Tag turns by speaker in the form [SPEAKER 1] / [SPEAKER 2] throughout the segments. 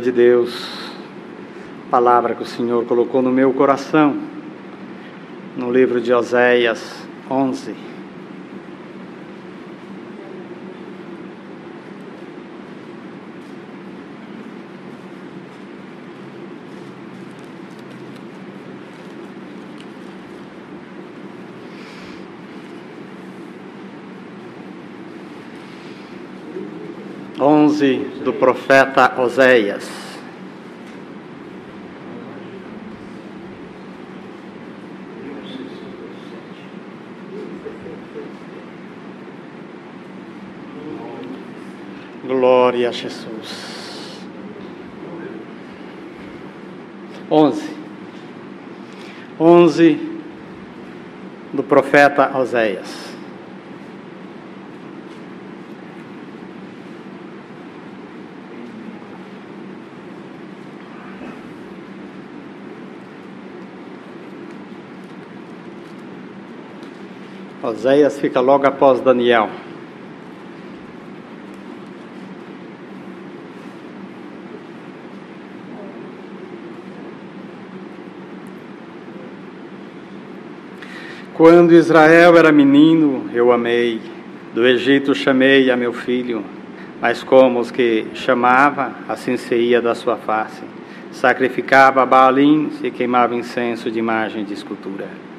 [SPEAKER 1] de Deus, palavra que o Senhor colocou no meu coração, no livro de Oséias 11. Do profeta Oséias. Glória a Jesus. Onze. Onze do profeta Oséias. Oséias fica logo após Daniel. Quando Israel era menino, eu amei. Do Egito chamei a meu filho. Mas como os que chamava, assim se ia da sua face. Sacrificava Baalins e queimava incenso de imagem de escultura.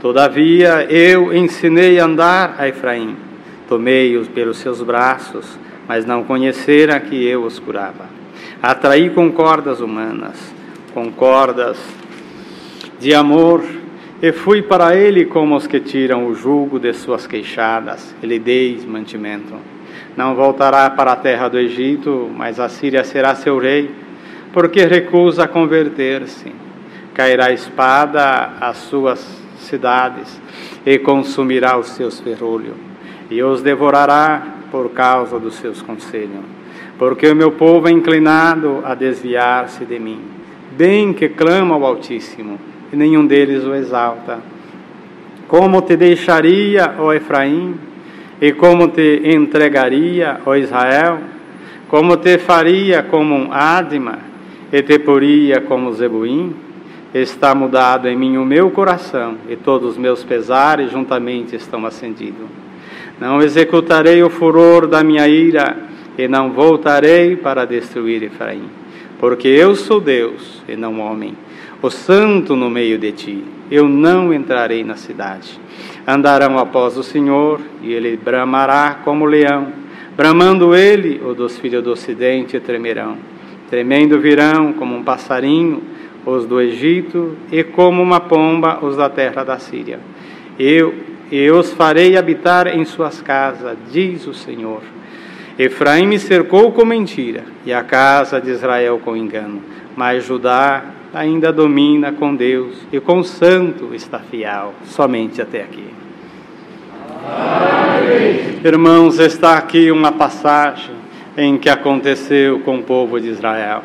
[SPEAKER 1] Todavia eu ensinei a andar a Efraim. Tomei-os pelos seus braços, mas não conheceram que eu os curava. Atraí com cordas humanas, com cordas de amor e fui para ele como os que tiram o jugo de suas queixadas, e lhe dei mantimento. Não voltará para a terra do Egito, mas a Síria será seu rei, porque recusa converter-se. Cairá espada às suas cidades, e consumirá os seus ferrolhos, e os devorará por causa dos seus conselhos. Porque o meu povo é inclinado a desviar-se de mim, bem que clama ao Altíssimo e nenhum deles o exalta. Como te deixaria, ó Efraim, e como te entregaria, ó Israel? Como te faria como um Adma, e te poria como Zebuim? Está mudado em mim o meu coração, e todos os meus pesares juntamente estão acendidos. Não executarei o furor da minha ira, e não voltarei para destruir Efraim, porque eu sou Deus e não homem o santo no meio de ti. Eu não entrarei na cidade. Andarão após o Senhor, e ele bramará como leão. Bramando ele, o dos filhos do ocidente tremerão. Tremendo virão como um passarinho os do Egito, e como uma pomba os da terra da Síria. Eu, eu os farei habitar em suas casas, diz o Senhor. Efraim me cercou com mentira, e a casa de Israel com engano. Mas Judá ainda domina com Deus e com o santo está fiel, somente até aqui. Amém. Irmãos, está aqui uma passagem em que aconteceu com o povo de Israel.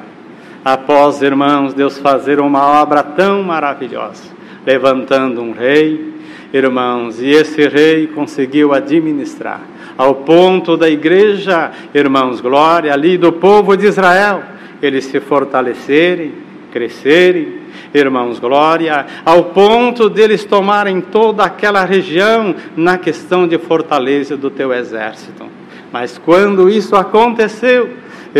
[SPEAKER 1] Após, irmãos, Deus fazer uma obra tão maravilhosa, levantando um rei, irmãos, e esse rei conseguiu administrar ao ponto da igreja, irmãos, glória ali do povo de Israel, eles se fortalecerem, crescerem, irmãos, glória, ao ponto deles tomarem toda aquela região na questão de fortaleza do teu exército. Mas quando isso aconteceu,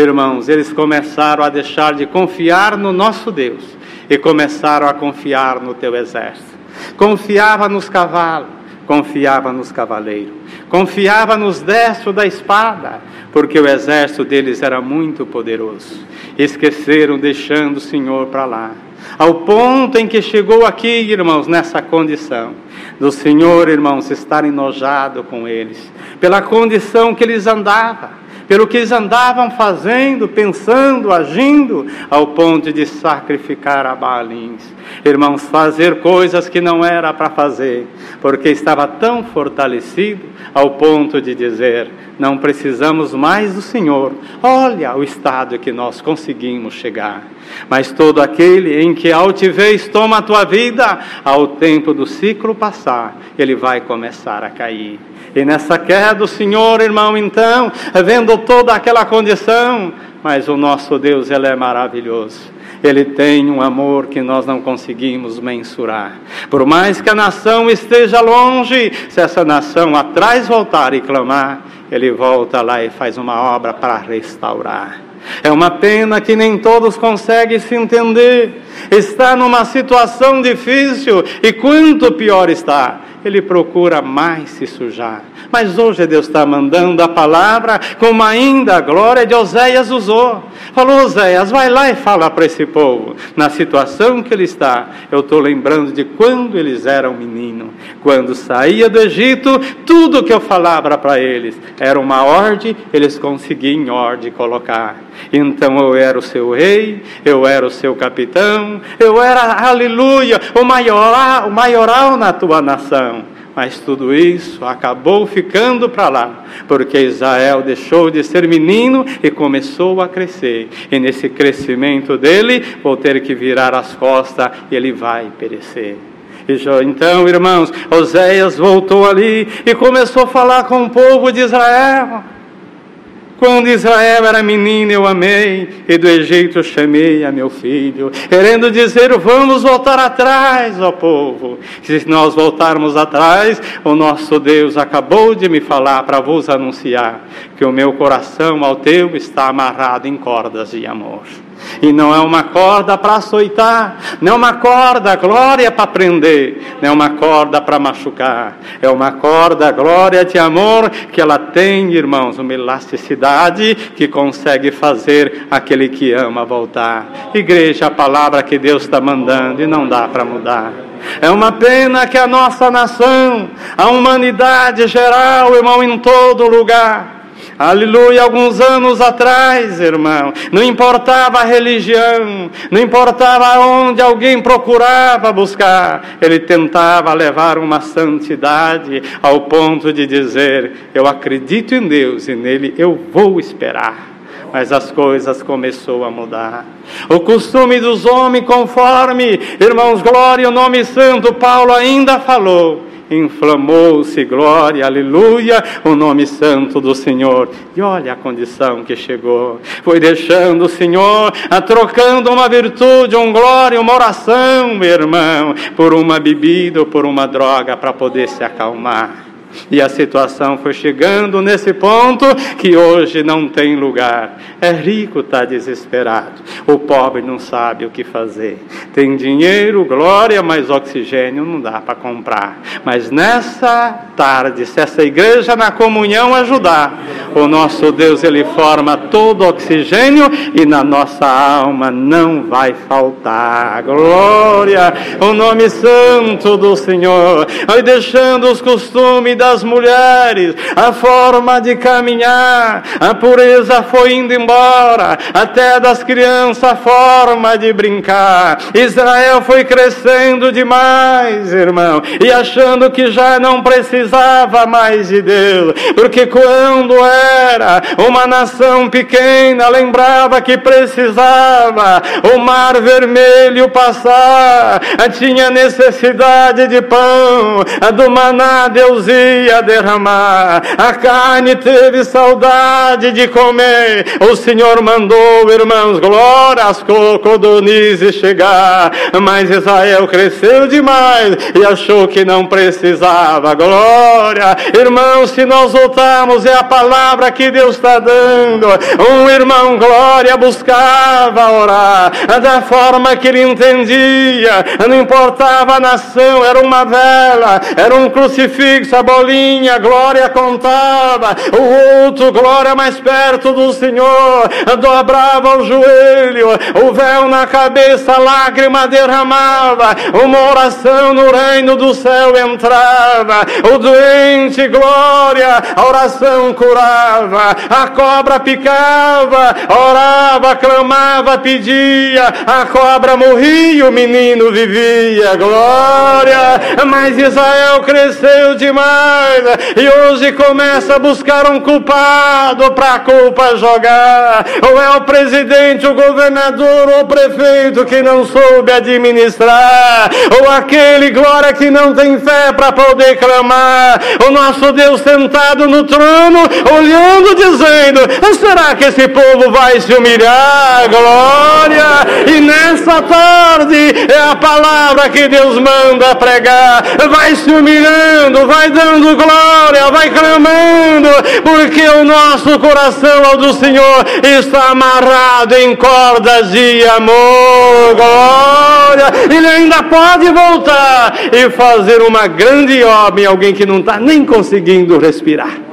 [SPEAKER 1] irmãos, eles começaram a deixar de confiar no nosso Deus e começaram a confiar no teu exército. Confiava nos cavalos, confiava nos cavaleiros, confiava nos destros da espada, porque o exército deles era muito poderoso. Esqueceram, deixando o Senhor para lá. Ao ponto em que chegou aqui, irmãos, nessa condição, do Senhor, irmãos, estar enojado com eles, pela condição que eles andavam pelo que eles andavam fazendo, pensando, agindo, ao ponto de sacrificar a. Irmãos, fazer coisas que não era para fazer, porque estava tão fortalecido ao ponto de dizer: não precisamos mais do Senhor. Olha o estado que nós conseguimos chegar. Mas todo aquele em que altivez toma a tua vida, ao tempo do ciclo passar, ele vai começar a cair. E nessa queda do Senhor, irmão, então, vendo toda aquela condição, mas o nosso Deus, ele é maravilhoso. Ele tem um amor que nós não conseguimos mensurar. Por mais que a nação esteja longe, se essa nação atrás voltar e clamar, ele volta lá e faz uma obra para restaurar. É uma pena que nem todos conseguem se entender. Está numa situação difícil e quanto pior está, ele procura mais se sujar. Mas hoje Deus está mandando a palavra como ainda a glória de Oséias usou. Falou, Oséias, vai lá e fala para esse povo. Na situação que ele está, eu estou lembrando de quando eles eram menino. Quando saía do Egito, tudo que eu falava para eles era uma ordem, eles conseguiam em ordem colocar. Então eu era o seu rei, eu era o seu capitão, eu era, aleluia, o maioral, o maioral na tua nação. Mas tudo isso acabou ficando para lá, porque Israel deixou de ser menino e começou a crescer. E nesse crescimento dele, vou ter que virar as costas e ele vai perecer. Então, irmãos, Oséias voltou ali e começou a falar com o povo de Israel. Quando Israel era menino, eu amei, e do Egito chamei a meu filho, querendo dizer: vamos voltar atrás, ó povo. Se nós voltarmos atrás, o nosso Deus acabou de me falar para vos anunciar que o meu coração ao teu está amarrado em cordas de amor. E não é uma corda para açoitar, não é uma corda, glória para prender, não é uma corda para machucar, é uma corda, glória de amor, que ela tem, irmãos, uma elasticidade que consegue fazer aquele que ama voltar. Igreja, a palavra que Deus está mandando e não dá para mudar. É uma pena que a nossa nação, a humanidade geral, irmão, em todo lugar, Aleluia, alguns anos atrás, irmão, não importava a religião, não importava onde alguém procurava buscar, ele tentava levar uma santidade ao ponto de dizer: Eu acredito em Deus e nele eu vou esperar mas as coisas começou a mudar. O costume dos homens, conforme, irmãos, glória, o nome santo, Paulo ainda falou, inflamou-se, glória, aleluia, o nome santo do Senhor. E olha a condição que chegou. Foi deixando o Senhor, a, trocando uma virtude, um glória, uma oração, meu irmão, por uma bebida ou por uma droga para poder se acalmar. E a situação foi chegando nesse ponto que hoje não tem lugar. É rico, está desesperado. O pobre não sabe o que fazer. Tem dinheiro, glória, mas oxigênio não dá para comprar. Mas nessa tarde, se essa igreja na comunhão ajudar, o nosso Deus ele forma todo o oxigênio e na nossa alma não vai faltar. Glória, o nome santo do Senhor. Vai deixando os costumes da das mulheres, a forma de caminhar, a pureza foi indo embora, até das crianças a forma de brincar. Israel foi crescendo demais, irmão, e achando que já não precisava mais de Deus, porque quando era uma nação pequena, lembrava que precisava o mar vermelho passar, tinha necessidade de pão, do maná Deus ia ia derramar, a carne teve saudade de comer. O Senhor mandou, irmãos, glória às codornizes chegar, mas Israel cresceu demais e achou que não precisava. Glória, irmãos, se nós voltarmos, é a palavra que Deus está dando. Um irmão, glória, buscava orar da forma que ele entendia, não importava a nação, era uma vela, era um crucifixo, a bolinha, glória contava, o outro, glória mais perto do Senhor, dobrava o joelho, o véu na cabeça, lágrima derramava, uma oração no reino do céu entrava, o doente, glória, a oração curava, a cobra picava, orava, clamava, pedia. A cobra morria, o menino vivia. Glória! Mas Israel cresceu demais e hoje começa a buscar um culpado para a culpa jogar. Ou é o presidente, o governador ou o prefeito que não soube administrar, ou aquele, glória, que não tem fé para poder clamar. O nosso Deus sentado no trono, olhando, dizendo: será que esse povo vai se humilhar? Glória! E nessa tarde é a palavra que Deus manda pregar. Vai se humilhando, vai dando glória, vai clamando, porque o nosso coração ao do Senhor está amarrado em cordas de amor. Glória! Ele ainda pode voltar e fazer uma grande obra em alguém que não está nem conseguindo respirar.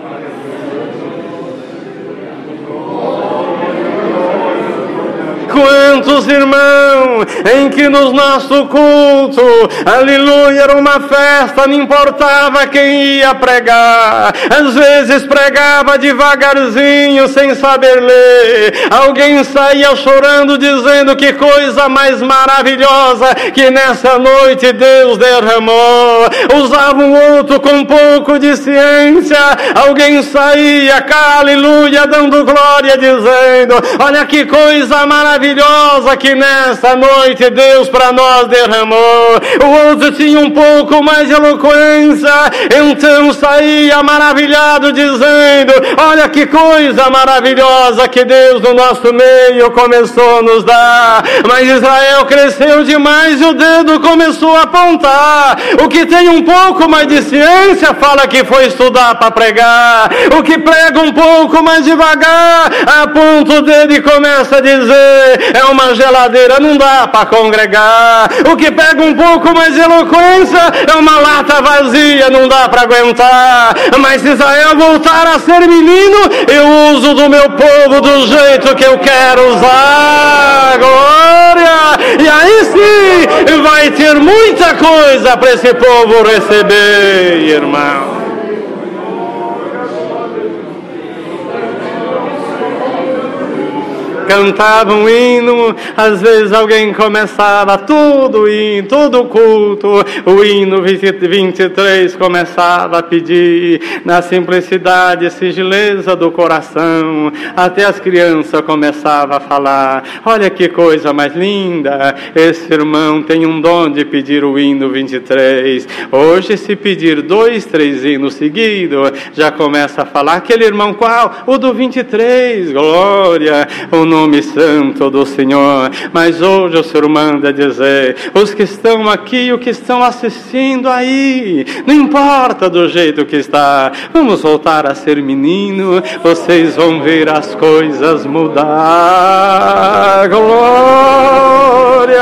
[SPEAKER 1] Quantos irmãos em que no nosso culto, aleluia, era uma festa, não importava quem ia pregar, às vezes pregava devagarzinho, sem saber ler, alguém saía chorando, dizendo que coisa mais maravilhosa que nessa noite Deus derramou, usava um outro com pouco de ciência, alguém saía, aleluia, dando glória, dizendo: Olha que coisa maravilhosa maravilhosa que nessa noite Deus para nós derramou. O outro tinha um pouco mais de eloquência, então saía maravilhado dizendo: Olha que coisa maravilhosa que Deus no nosso meio começou a nos dar. Mas Israel cresceu demais e o dedo começou a apontar. O que tem um pouco mais de ciência fala que foi estudar para pregar. O que prega um pouco mais devagar aponta o dedo e começa a dizer: é uma geladeira, não dá para congregar. O que pega um pouco mais de eloquência é uma lata vazia, não dá para aguentar. Mas se Israel voltar a ser menino, eu uso do meu povo do jeito que eu quero usar. Glória! E aí sim vai ter muita coisa para esse povo receber, irmão. Cantava um hino, às vezes alguém começava tudo hino, todo culto, o hino 23 começava a pedir na simplicidade e sigileza do coração, até as crianças começavam a falar, olha que coisa mais linda, esse irmão tem um dom de pedir o hino 23, hoje se pedir dois, três hinos seguidos, já começa a falar, aquele irmão qual? O do 23, glória, o nome santo do Senhor. Mas hoje o Senhor manda dizer: os que estão aqui, os que estão assistindo aí, não importa do jeito que está, vamos voltar a ser menino, vocês vão ver as coisas mudar. Glória,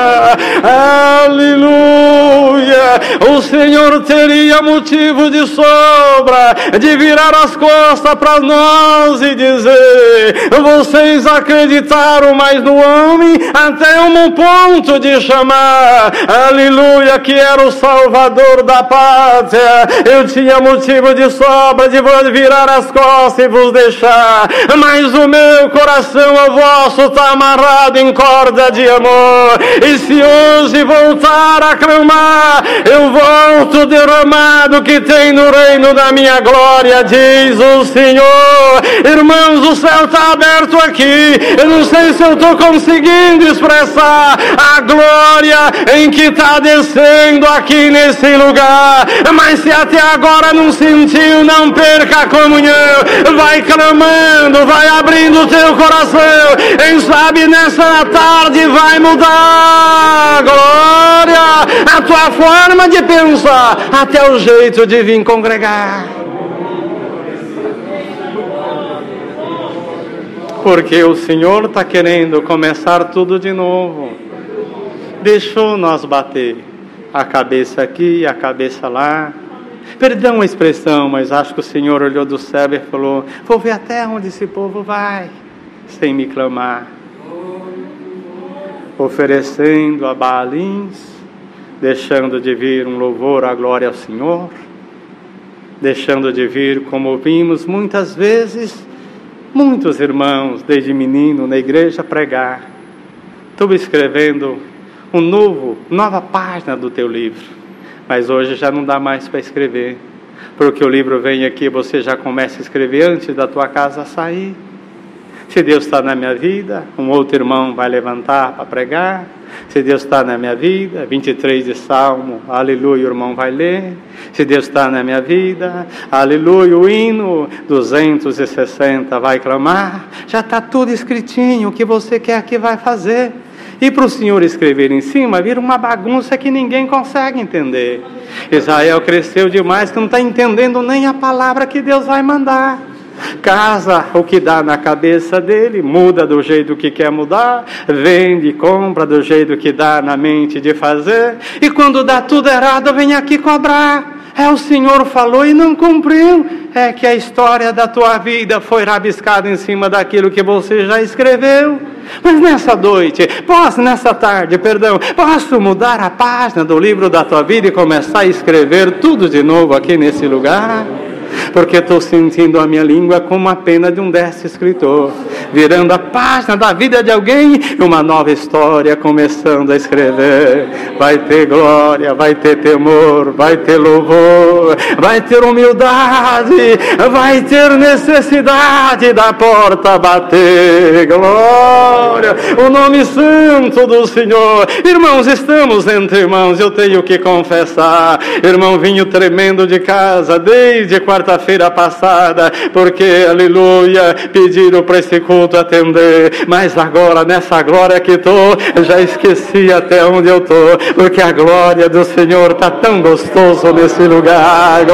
[SPEAKER 1] aleluia. O Senhor teria motivo de sobra de virar as costas para nós e dizer: vocês acreditam acreditaram mais no homem, até um ponto de chamar, aleluia, que era o Salvador da pátria. Eu tinha motivo de sobra de virar as costas e vos deixar, mas o meu coração, o vosso, está amarrado em corda de amor. E se hoje voltar a clamar, eu volto derramado que tem no reino da minha glória, diz o Senhor. Irmãos, o céu está aberto aqui. Não sei se eu estou conseguindo expressar a glória em que está descendo aqui nesse lugar. Mas se até agora não sentiu, não perca a comunhão. Vai clamando, vai abrindo o teu coração. Quem sabe nessa tarde vai mudar. Glória! A tua forma de pensar, até o jeito de vir congregar. Porque o Senhor está querendo começar tudo de novo. Deixou nós bater a cabeça aqui, a cabeça lá. Perdão a expressão, mas acho que o Senhor olhou do céu e falou: Vou ver até onde esse povo vai, sem me clamar. Oferecendo a Baalins, deixando de vir um louvor à glória ao Senhor, deixando de vir, como vimos muitas vezes, Muitos irmãos, desde menino, na igreja pregar, Estou escrevendo um novo, nova página do teu livro. Mas hoje já não dá mais para escrever. Porque o livro vem aqui, você já começa a escrever antes da tua casa sair. Se Deus está na minha vida, um outro irmão vai levantar para pregar. Se Deus está na minha vida, 23 de Salmo, aleluia, o irmão vai ler. Se Deus está na minha vida, aleluia, o hino 260 vai clamar. Já está tudo escritinho, o que você quer que vai fazer. E para o Senhor escrever em cima, vira uma bagunça que ninguém consegue entender. Israel cresceu demais que não está entendendo nem a palavra que Deus vai mandar. Casa o que dá na cabeça dele, muda do jeito que quer mudar, vende, compra do jeito que dá na mente de fazer, e quando dá tudo errado, vem aqui cobrar. É o Senhor falou e não cumpriu. É que a história da tua vida foi rabiscada em cima daquilo que você já escreveu. Mas nessa noite, posso, nessa tarde, perdão, posso mudar a página do livro da tua vida e começar a escrever tudo de novo aqui nesse lugar? Porque estou sentindo a minha língua como a pena de um deste escritor, virando a página da vida de alguém uma nova história começando a escrever. Vai ter glória, vai ter temor, vai ter louvor, vai ter humildade, vai ter necessidade da porta bater. Glória, o nome santo do Senhor. Irmãos, estamos entre irmãos, eu tenho que confessar. Irmão, vinho tremendo de casa desde quarta quarta-feira passada, porque, aleluia, pediram para esse culto atender, mas agora nessa glória que estou, já esqueci até onde eu estou, porque a glória do Senhor está tão gostoso nesse lugar.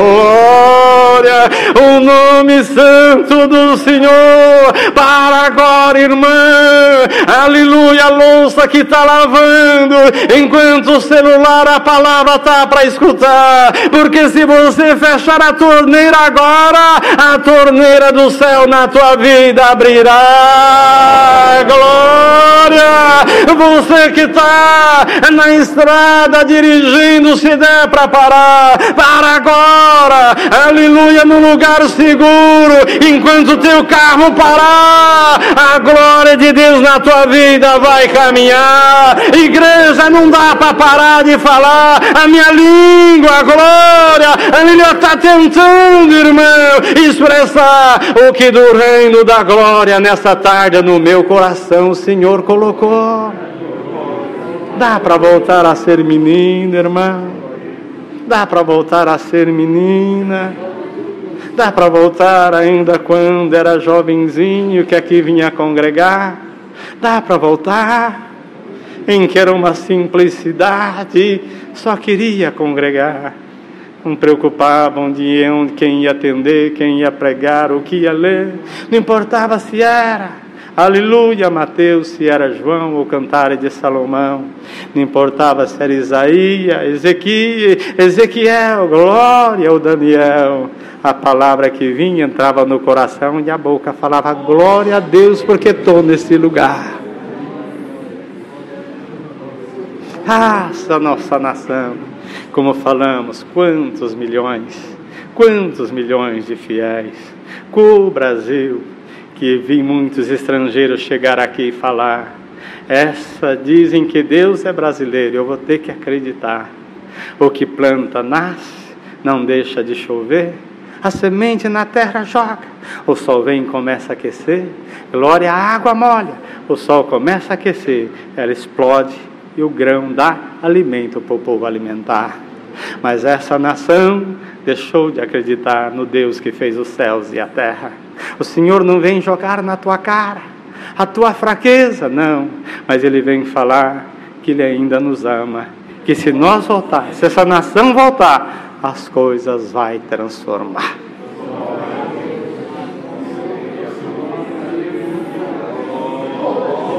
[SPEAKER 1] Glória, o nome santo do Senhor, para agora, irmã, aleluia, a louça que está lavando, enquanto o celular, a palavra está para escutar, porque se você fechar a torneira agora, a torneira do céu na tua vida abrirá. Glória! Você que está na estrada dirigindo, se der para parar, para agora. Aleluia, no lugar seguro, enquanto o teu carro parar, a glória de Deus na tua vida vai caminhar. Igreja, não dá para parar de falar a minha língua, glória. Aleluia, está tentando, irmão, expressar o que do reino da glória nessa tarde no meu coração o Senhor colocou. Dá para voltar a ser menina, irmão. Dá para voltar a ser menina. Dá para voltar ainda quando era jovenzinho que aqui vinha congregar. Dá para voltar em que era uma simplicidade, só queria congregar não preocupavam de onde, quem ia atender, quem ia pregar, o que ia ler. Não importava se era, aleluia, Mateus, se era João ou Cantares de Salomão. Não importava se era Isaías, Ezequiel, Ezequiel, glória ou Daniel. A palavra que vinha entrava no coração e a boca falava glória a Deus porque estou nesse lugar. Ah, essa nossa nação como falamos, quantos milhões, quantos milhões de fiéis. O Brasil, que vi muitos estrangeiros chegar aqui e falar. Essa dizem que Deus é brasileiro, eu vou ter que acreditar. O que planta nasce, não deixa de chover. A semente na terra joga, o sol vem e começa a aquecer. Glória, a água molha, o sol começa a aquecer, ela explode e o grão dá alimento para o povo alimentar. Mas essa nação deixou de acreditar no Deus que fez os céus e a terra. O Senhor não vem jogar na tua cara a tua fraqueza, não, mas Ele vem falar que Ele ainda nos ama. Que se nós voltar, se essa nação voltar, as coisas vai transformar.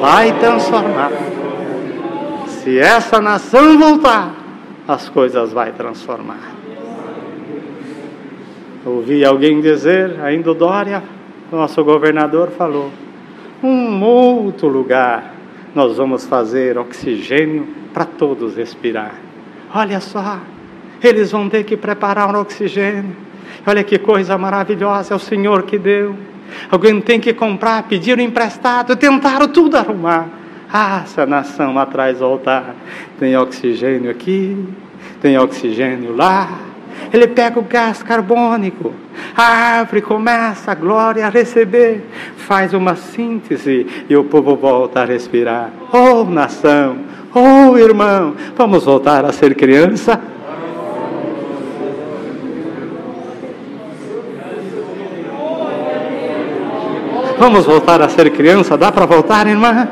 [SPEAKER 1] Vai transformar. Se essa nação voltar, as coisas vai transformar. Ouvi alguém dizer, ainda o Dória, nosso governador, falou: um outro lugar nós vamos fazer oxigênio para todos respirar. Olha só, eles vão ter que preparar um oxigênio. Olha que coisa maravilhosa, é o Senhor que deu. Alguém tem que comprar, pediram emprestado, tentaram tudo arrumar Ah, se a nação atrás voltar, tem oxigênio aqui, tem oxigênio lá. Ele pega o gás carbônico, a árvore começa a glória a receber, faz uma síntese e o povo volta a respirar. Oh, nação, oh, irmão, vamos voltar a ser criança? Vamos voltar a ser criança? Dá para voltar, irmã?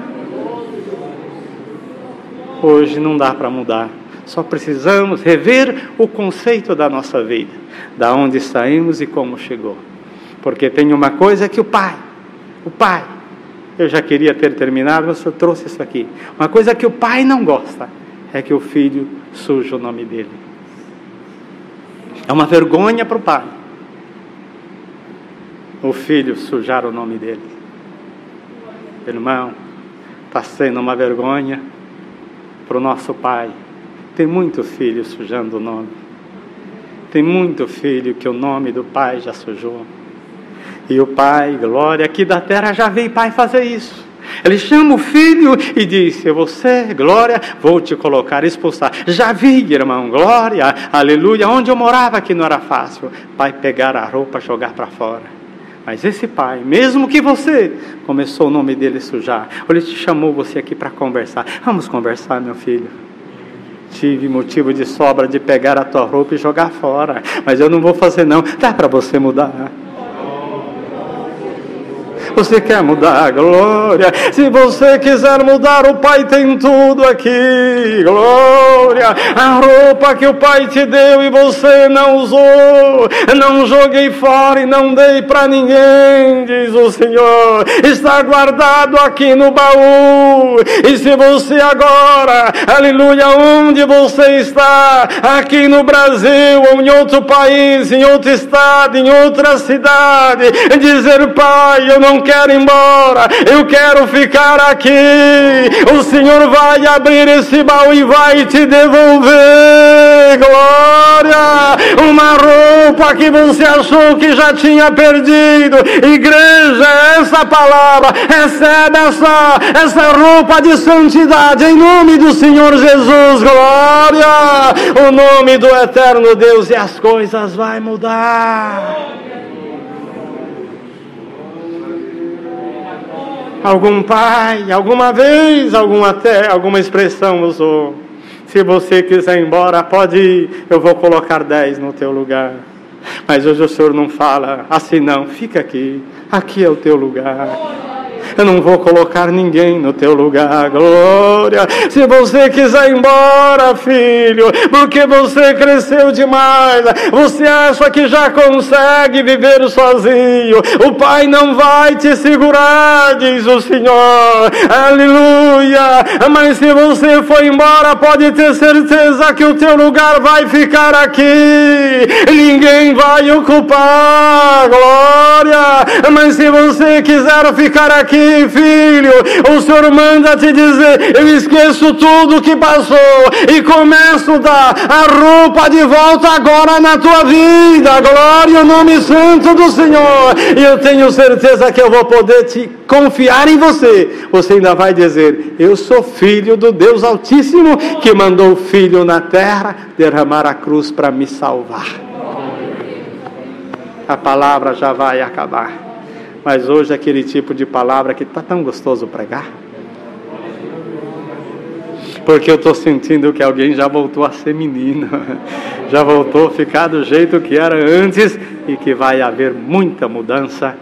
[SPEAKER 1] Hoje não dá para mudar. Só precisamos rever o conceito da nossa vida, da onde saímos e como chegou. Porque tem uma coisa que o pai, o pai, eu já queria ter terminado, mas eu trouxe isso aqui. Uma coisa que o pai não gosta é que o filho suja o nome dele. É uma vergonha para o pai o filho sujar o nome dele. Irmão, está sendo uma vergonha para o nosso pai. Tem muito filho sujando o nome. Tem muito filho que o nome do pai já sujou. E o pai, glória, aqui da terra já veio pai fazer isso. Ele chama o filho e disse: Você, glória, vou te colocar, expulsar. Já vi, irmão, glória, aleluia. Onde eu morava que não era fácil. Pai pegar a roupa, jogar para fora. Mas esse pai, mesmo que você começou o nome dele sujar, ele te chamou você aqui para conversar. Vamos conversar, meu filho. Tive motivo de sobra de pegar a tua roupa e jogar fora, mas eu não vou fazer não. Dá para você mudar. Você quer mudar glória? Se você quiser mudar, o Pai tem tudo aqui. Glória! A roupa que o Pai te deu e você não usou, não joguei fora e não dei para ninguém, diz o Senhor. Está guardado aqui no baú. E se você agora, aleluia, onde você está, aqui no Brasil ou em outro país, em outro estado, em outra cidade, dizer, Pai, eu não quero ir embora, eu quero ficar aqui. O Senhor vai abrir esse baú e vai te devolver, glória, uma roupa que você achou que já tinha perdido. Igreja, essa palavra, recebe essa, essa roupa de santidade em nome do Senhor Jesus, glória, o nome do eterno Deus e as coisas vai mudar. Algum pai, alguma vez, alguma, até, alguma expressão usou. Se você quiser ir embora, pode ir, eu vou colocar dez no teu lugar. Mas hoje o Senhor não fala assim, não, fica aqui, aqui é o teu lugar. Eu não vou colocar ninguém no teu lugar, glória. Se você quiser ir embora, filho, porque você cresceu demais, você acha que já consegue viver sozinho. O Pai não vai te segurar, diz o Senhor. Aleluia. Mas se você for embora, pode ter certeza que o teu lugar vai ficar aqui. Ninguém vai ocupar, glória. Mas se você quiser ficar aqui, filho, o Senhor manda te dizer: eu esqueço tudo que passou e começo a dar a roupa de volta agora na tua vida. Glória ao nome santo do Senhor. E eu tenho certeza que eu vou poder te confiar em você. Você ainda vai dizer: Eu sou filho do Deus Altíssimo que mandou o filho na terra derramar a cruz para me salvar. A palavra já vai acabar. Mas hoje aquele tipo de palavra que está tão gostoso pregar. Porque eu estou sentindo que alguém já voltou a ser menino, já voltou a ficar do jeito que era antes e que vai haver muita mudança